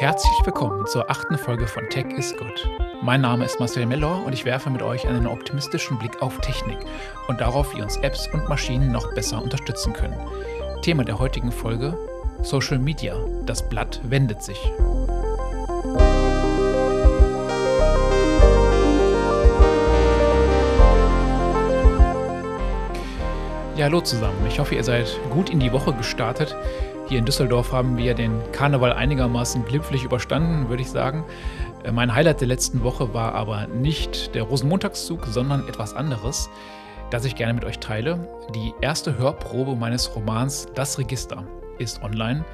Herzlich willkommen zur achten Folge von Tech is Good. Mein Name ist Marcel Mellor und ich werfe mit euch einen optimistischen Blick auf Technik und darauf, wie uns Apps und Maschinen noch besser unterstützen können. Thema der heutigen Folge: Social Media. Das Blatt wendet sich. Ja, hallo zusammen. Ich hoffe, ihr seid gut in die Woche gestartet. Hier in Düsseldorf haben wir den Karneval einigermaßen glimpflich überstanden, würde ich sagen. Äh, mein Highlight der letzten Woche war aber nicht der Rosenmontagszug, sondern etwas anderes, das ich gerne mit euch teile. Die erste Hörprobe meines Romans Das Register ist online.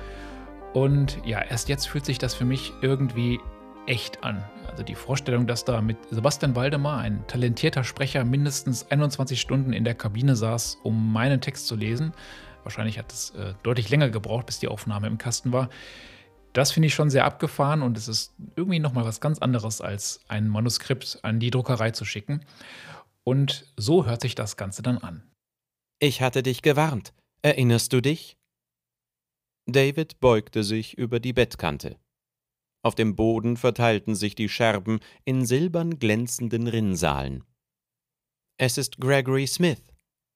Und ja, erst jetzt fühlt sich das für mich irgendwie echt an. Also die Vorstellung, dass da mit Sebastian Waldemar, ein talentierter Sprecher, mindestens 21 Stunden in der Kabine saß, um meinen Text zu lesen. Wahrscheinlich hat es äh, deutlich länger gebraucht, bis die Aufnahme im Kasten war. Das finde ich schon sehr abgefahren und es ist irgendwie nochmal was ganz anderes, als ein Manuskript an die Druckerei zu schicken. Und so hört sich das Ganze dann an. Ich hatte dich gewarnt. Erinnerst du dich? David beugte sich über die Bettkante. Auf dem Boden verteilten sich die Scherben in silbern glänzenden Rinnsalen. Es ist Gregory Smith,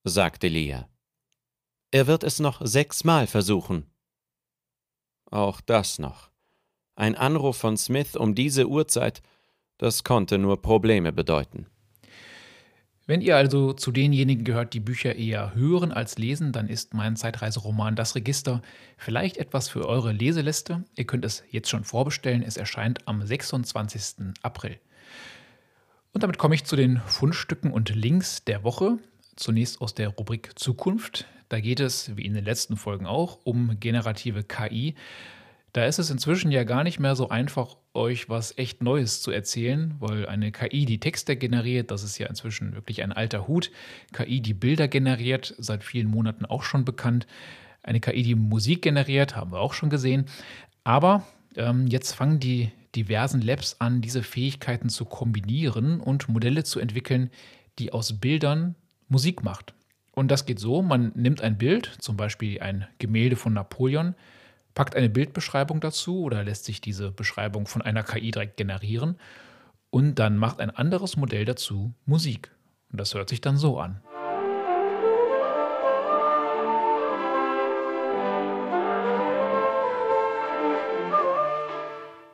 sagte Leah. Er wird es noch sechsmal versuchen. Auch das noch. Ein Anruf von Smith um diese Uhrzeit, das konnte nur Probleme bedeuten. Wenn ihr also zu denjenigen gehört, die Bücher eher hören als lesen, dann ist mein Zeitreiseroman Das Register vielleicht etwas für eure Leseliste. Ihr könnt es jetzt schon vorbestellen. Es erscheint am 26. April. Und damit komme ich zu den Fundstücken und Links der Woche. Zunächst aus der Rubrik Zukunft. Da geht es, wie in den letzten Folgen auch, um generative KI. Da ist es inzwischen ja gar nicht mehr so einfach, euch was echt Neues zu erzählen, weil eine KI, die Texte generiert, das ist ja inzwischen wirklich ein alter Hut. KI, die Bilder generiert, seit vielen Monaten auch schon bekannt. Eine KI, die Musik generiert, haben wir auch schon gesehen. Aber ähm, jetzt fangen die diversen Labs an, diese Fähigkeiten zu kombinieren und Modelle zu entwickeln, die aus Bildern Musik macht. Und das geht so, man nimmt ein Bild, zum Beispiel ein Gemälde von Napoleon, packt eine Bildbeschreibung dazu oder lässt sich diese Beschreibung von einer KI direkt generieren und dann macht ein anderes Modell dazu Musik. Und das hört sich dann so an.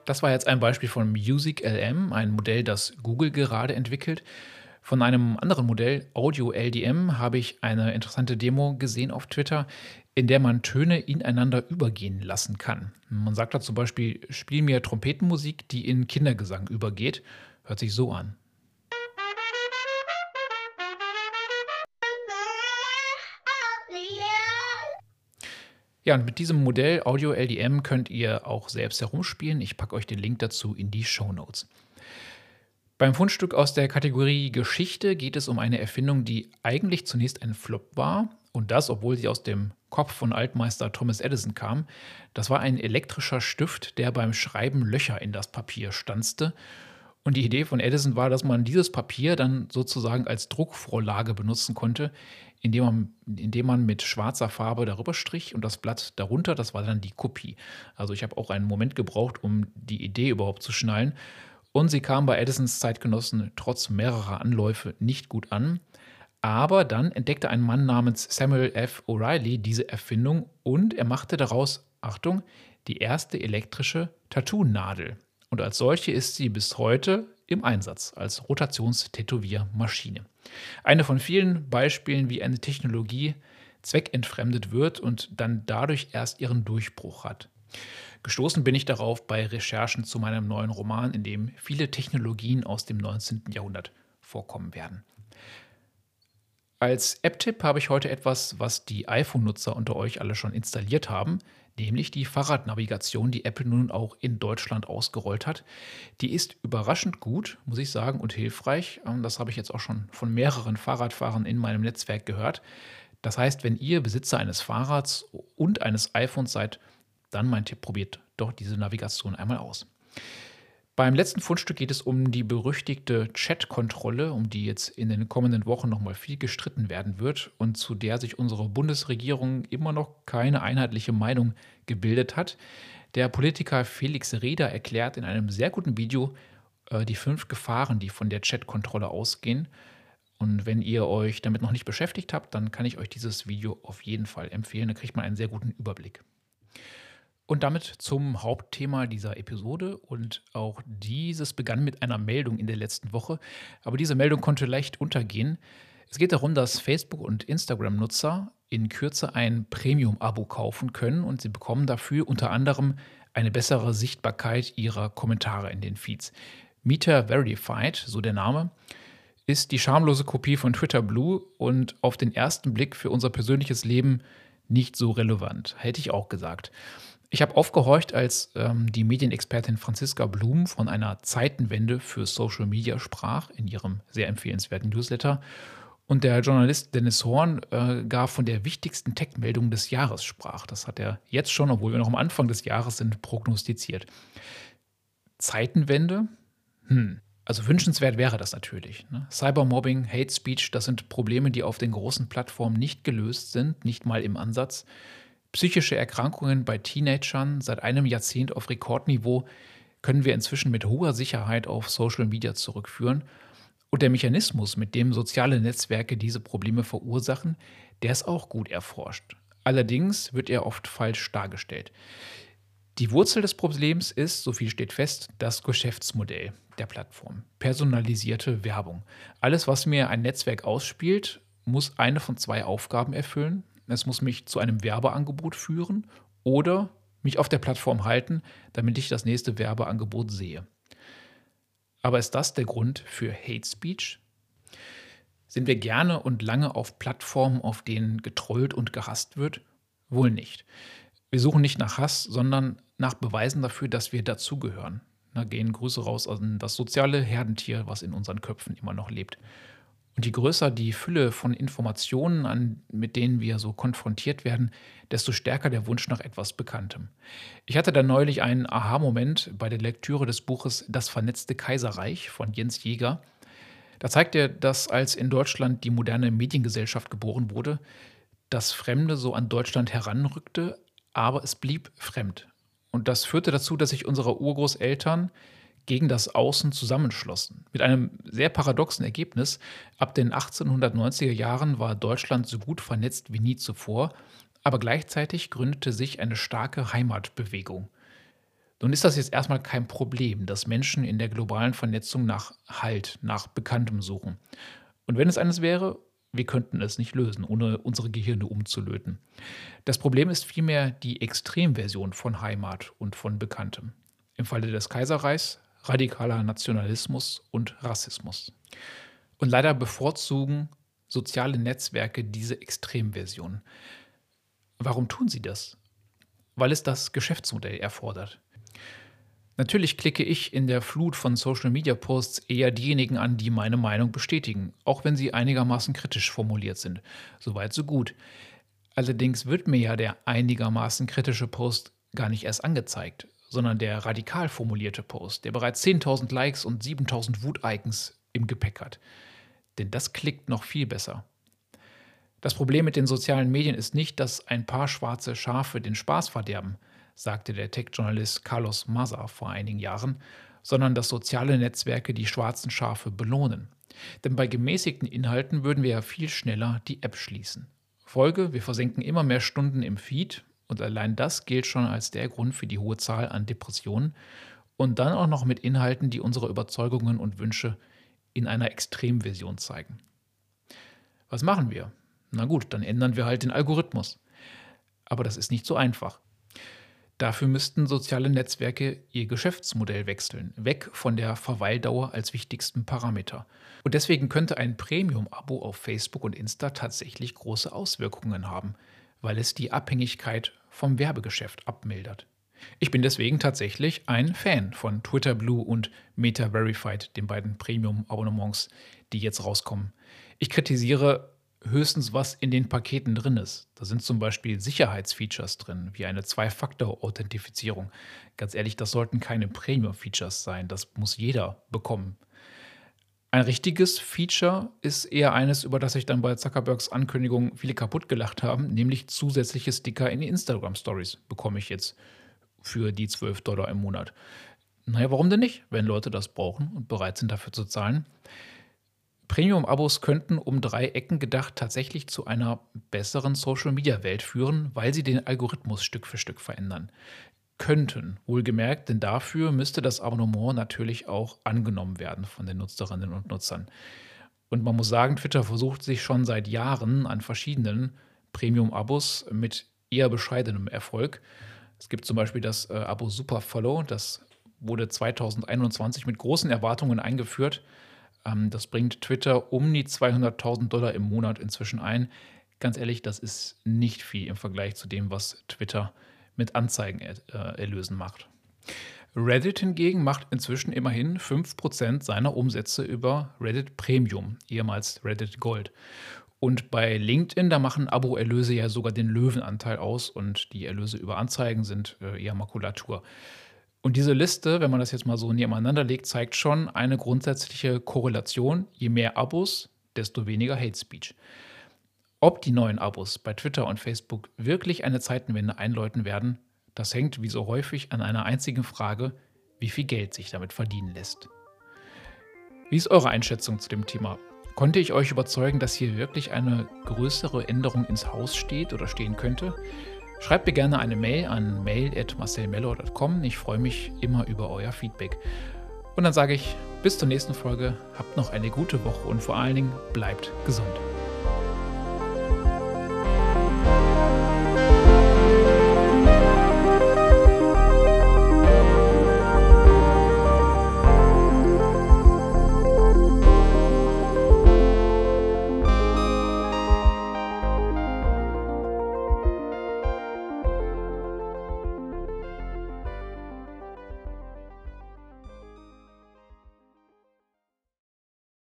Das war jetzt ein Beispiel von Music LM, ein Modell, das Google gerade entwickelt. Von einem anderen Modell, Audio LDM, habe ich eine interessante Demo gesehen auf Twitter, in der man Töne ineinander übergehen lassen kann. Man sagt da zum Beispiel, spiel mir Trompetenmusik, die in Kindergesang übergeht. Hört sich so an. Ja, und mit diesem Modell Audio LDM könnt ihr auch selbst herumspielen. Ich packe euch den Link dazu in die Show Notes. Beim Fundstück aus der Kategorie Geschichte geht es um eine Erfindung, die eigentlich zunächst ein Flop war. Und das, obwohl sie aus dem Kopf von Altmeister Thomas Edison kam. Das war ein elektrischer Stift, der beim Schreiben Löcher in das Papier stanzte. Und die Idee von Edison war, dass man dieses Papier dann sozusagen als Druckvorlage benutzen konnte, indem man, indem man mit schwarzer Farbe darüber strich und das Blatt darunter, das war dann die Kopie. Also ich habe auch einen Moment gebraucht, um die Idee überhaupt zu schnallen. Und sie kam bei Edisons Zeitgenossen trotz mehrerer Anläufe nicht gut an. Aber dann entdeckte ein Mann namens Samuel F. O'Reilly diese Erfindung und er machte daraus, Achtung, die erste elektrische Tattoo-Nadel. Und als solche ist sie bis heute im Einsatz als Rotationstätowiermaschine. Eine von vielen Beispielen, wie eine Technologie zweckentfremdet wird und dann dadurch erst ihren Durchbruch hat. Gestoßen bin ich darauf bei Recherchen zu meinem neuen Roman, in dem viele Technologien aus dem 19. Jahrhundert vorkommen werden. Als App-Tipp habe ich heute etwas, was die iPhone-Nutzer unter euch alle schon installiert haben, nämlich die Fahrradnavigation, die Apple nun auch in Deutschland ausgerollt hat. Die ist überraschend gut, muss ich sagen, und hilfreich. Ähm, das habe ich jetzt auch schon von mehreren Fahrradfahrern in meinem Netzwerk gehört. Das heißt, wenn ihr Besitzer eines Fahrrads und eines iPhones seid, dann mein Tipp, probiert doch diese Navigation einmal aus. Beim letzten Fundstück geht es um die berüchtigte Chat-Kontrolle, um die jetzt in den kommenden Wochen nochmal viel gestritten werden wird und zu der sich unsere Bundesregierung immer noch keine einheitliche Meinung gebildet hat. Der Politiker Felix Reda erklärt in einem sehr guten Video äh, die fünf Gefahren, die von der Chatkontrolle ausgehen. Und wenn ihr euch damit noch nicht beschäftigt habt, dann kann ich euch dieses Video auf jeden Fall empfehlen. Da kriegt man einen sehr guten Überblick. Und damit zum Hauptthema dieser Episode. Und auch dieses begann mit einer Meldung in der letzten Woche. Aber diese Meldung konnte leicht untergehen. Es geht darum, dass Facebook- und Instagram-Nutzer in Kürze ein Premium-Abo kaufen können und sie bekommen dafür unter anderem eine bessere Sichtbarkeit ihrer Kommentare in den Feeds. Meter Verified, so der Name, ist die schamlose Kopie von Twitter Blue und auf den ersten Blick für unser persönliches Leben nicht so relevant, hätte ich auch gesagt. Ich habe aufgehorcht, als ähm, die Medienexpertin Franziska Blum von einer Zeitenwende für Social Media sprach in ihrem sehr empfehlenswerten Newsletter. Und der Journalist Dennis Horn äh, gar von der wichtigsten Tech-Meldung des Jahres sprach. Das hat er jetzt schon, obwohl wir noch am Anfang des Jahres sind, prognostiziert. Zeitenwende? Hm. Also wünschenswert wäre das natürlich. Ne? Cybermobbing, Hate Speech, das sind Probleme, die auf den großen Plattformen nicht gelöst sind, nicht mal im Ansatz. Psychische Erkrankungen bei Teenagern seit einem Jahrzehnt auf Rekordniveau können wir inzwischen mit hoher Sicherheit auf Social Media zurückführen. Und der Mechanismus, mit dem soziale Netzwerke diese Probleme verursachen, der ist auch gut erforscht. Allerdings wird er oft falsch dargestellt. Die Wurzel des Problems ist, so viel steht fest, das Geschäftsmodell der Plattform. Personalisierte Werbung. Alles, was mir ein Netzwerk ausspielt, muss eine von zwei Aufgaben erfüllen. Es muss mich zu einem Werbeangebot führen oder mich auf der Plattform halten, damit ich das nächste Werbeangebot sehe. Aber ist das der Grund für Hate Speech? Sind wir gerne und lange auf Plattformen, auf denen getrollt und gehasst wird? Wohl nicht. Wir suchen nicht nach Hass, sondern nach Beweisen dafür, dass wir dazugehören. Da gehen Grüße raus an das soziale Herdentier, was in unseren Köpfen immer noch lebt. Und je größer die Fülle von Informationen, an, mit denen wir so konfrontiert werden, desto stärker der Wunsch nach etwas Bekanntem. Ich hatte da neulich einen Aha-Moment bei der Lektüre des Buches Das vernetzte Kaiserreich von Jens Jäger. Da zeigt er, dass als in Deutschland die moderne Mediengesellschaft geboren wurde, das Fremde so an Deutschland heranrückte, aber es blieb fremd. Und das führte dazu, dass sich unsere Urgroßeltern gegen das Außen zusammenschlossen. Mit einem sehr paradoxen Ergebnis. Ab den 1890er Jahren war Deutschland so gut vernetzt wie nie zuvor, aber gleichzeitig gründete sich eine starke Heimatbewegung. Nun ist das jetzt erstmal kein Problem, dass Menschen in der globalen Vernetzung nach Halt, nach Bekanntem suchen. Und wenn es eines wäre, wir könnten es nicht lösen, ohne unsere Gehirne umzulöten. Das Problem ist vielmehr die Extremversion von Heimat und von Bekanntem. Im Falle des Kaiserreichs radikaler Nationalismus und Rassismus. Und leider bevorzugen soziale Netzwerke diese Extremversion. Warum tun sie das? Weil es das Geschäftsmodell erfordert. Natürlich klicke ich in der Flut von Social-Media-Posts eher diejenigen an, die meine Meinung bestätigen, auch wenn sie einigermaßen kritisch formuliert sind. Soweit so gut. Allerdings wird mir ja der einigermaßen kritische Post gar nicht erst angezeigt, sondern der radikal formulierte Post, der bereits 10.000 Likes und 7.000 Wut-Icons im Gepäck hat. Denn das klickt noch viel besser. Das Problem mit den sozialen Medien ist nicht, dass ein paar schwarze Schafe den Spaß verderben, sagte der Tech-Journalist Carlos Maza vor einigen Jahren, sondern dass soziale Netzwerke die schwarzen Schafe belohnen. Denn bei gemäßigten Inhalten würden wir ja viel schneller die App schließen. Folge, wir versenken immer mehr Stunden im Feed und allein das gilt schon als der Grund für die hohe Zahl an Depressionen. Und dann auch noch mit Inhalten, die unsere Überzeugungen und Wünsche in einer Extremversion zeigen. Was machen wir? Na gut, dann ändern wir halt den Algorithmus. Aber das ist nicht so einfach. Dafür müssten soziale Netzwerke ihr Geschäftsmodell wechseln, weg von der Verweildauer als wichtigsten Parameter. Und deswegen könnte ein Premium-Abo auf Facebook und Insta tatsächlich große Auswirkungen haben weil es die Abhängigkeit vom Werbegeschäft abmildert. Ich bin deswegen tatsächlich ein Fan von Twitter Blue und Meta Verified, den beiden Premium-Abonnements, die jetzt rauskommen. Ich kritisiere höchstens, was in den Paketen drin ist. Da sind zum Beispiel Sicherheitsfeatures drin, wie eine Zwei-Faktor-Authentifizierung. Ganz ehrlich, das sollten keine Premium-Features sein. Das muss jeder bekommen. Ein richtiges Feature ist eher eines, über das sich dann bei Zuckerbergs Ankündigung viele kaputt gelacht haben, nämlich zusätzliche Sticker in die Instagram Stories bekomme ich jetzt für die 12 Dollar im Monat. Naja, warum denn nicht, wenn Leute das brauchen und bereit sind dafür zu zahlen? Premium-Abos könnten um drei Ecken gedacht tatsächlich zu einer besseren Social-Media-Welt führen, weil sie den Algorithmus Stück für Stück verändern. Könnten, wohlgemerkt, denn dafür müsste das Abonnement natürlich auch angenommen werden von den Nutzerinnen und Nutzern. Und man muss sagen, Twitter versucht sich schon seit Jahren an verschiedenen Premium-Abos mit eher bescheidenem Erfolg. Es gibt zum Beispiel das äh, Abo Superfollow, das wurde 2021 mit großen Erwartungen eingeführt. Ähm, das bringt Twitter um die 200.000 Dollar im Monat inzwischen ein. Ganz ehrlich, das ist nicht viel im Vergleich zu dem, was Twitter mit Anzeigenerlösen macht. Reddit hingegen macht inzwischen immerhin 5% seiner Umsätze über Reddit Premium, ehemals Reddit Gold. Und bei LinkedIn, da machen Abo-Erlöse ja sogar den Löwenanteil aus und die Erlöse über Anzeigen sind äh, eher Makulatur. Und diese Liste, wenn man das jetzt mal so nebeneinander legt, zeigt schon eine grundsätzliche Korrelation. Je mehr Abos, desto weniger Hate Speech. Ob die neuen Abos bei Twitter und Facebook wirklich eine Zeitenwende einläuten werden, das hängt wie so häufig an einer einzigen Frage, wie viel Geld sich damit verdienen lässt. Wie ist eure Einschätzung zu dem Thema? Konnte ich euch überzeugen, dass hier wirklich eine größere Änderung ins Haus steht oder stehen könnte? Schreibt mir gerne eine Mail an mail.marcelmello.com. Ich freue mich immer über euer Feedback. Und dann sage ich bis zur nächsten Folge, habt noch eine gute Woche und vor allen Dingen bleibt gesund.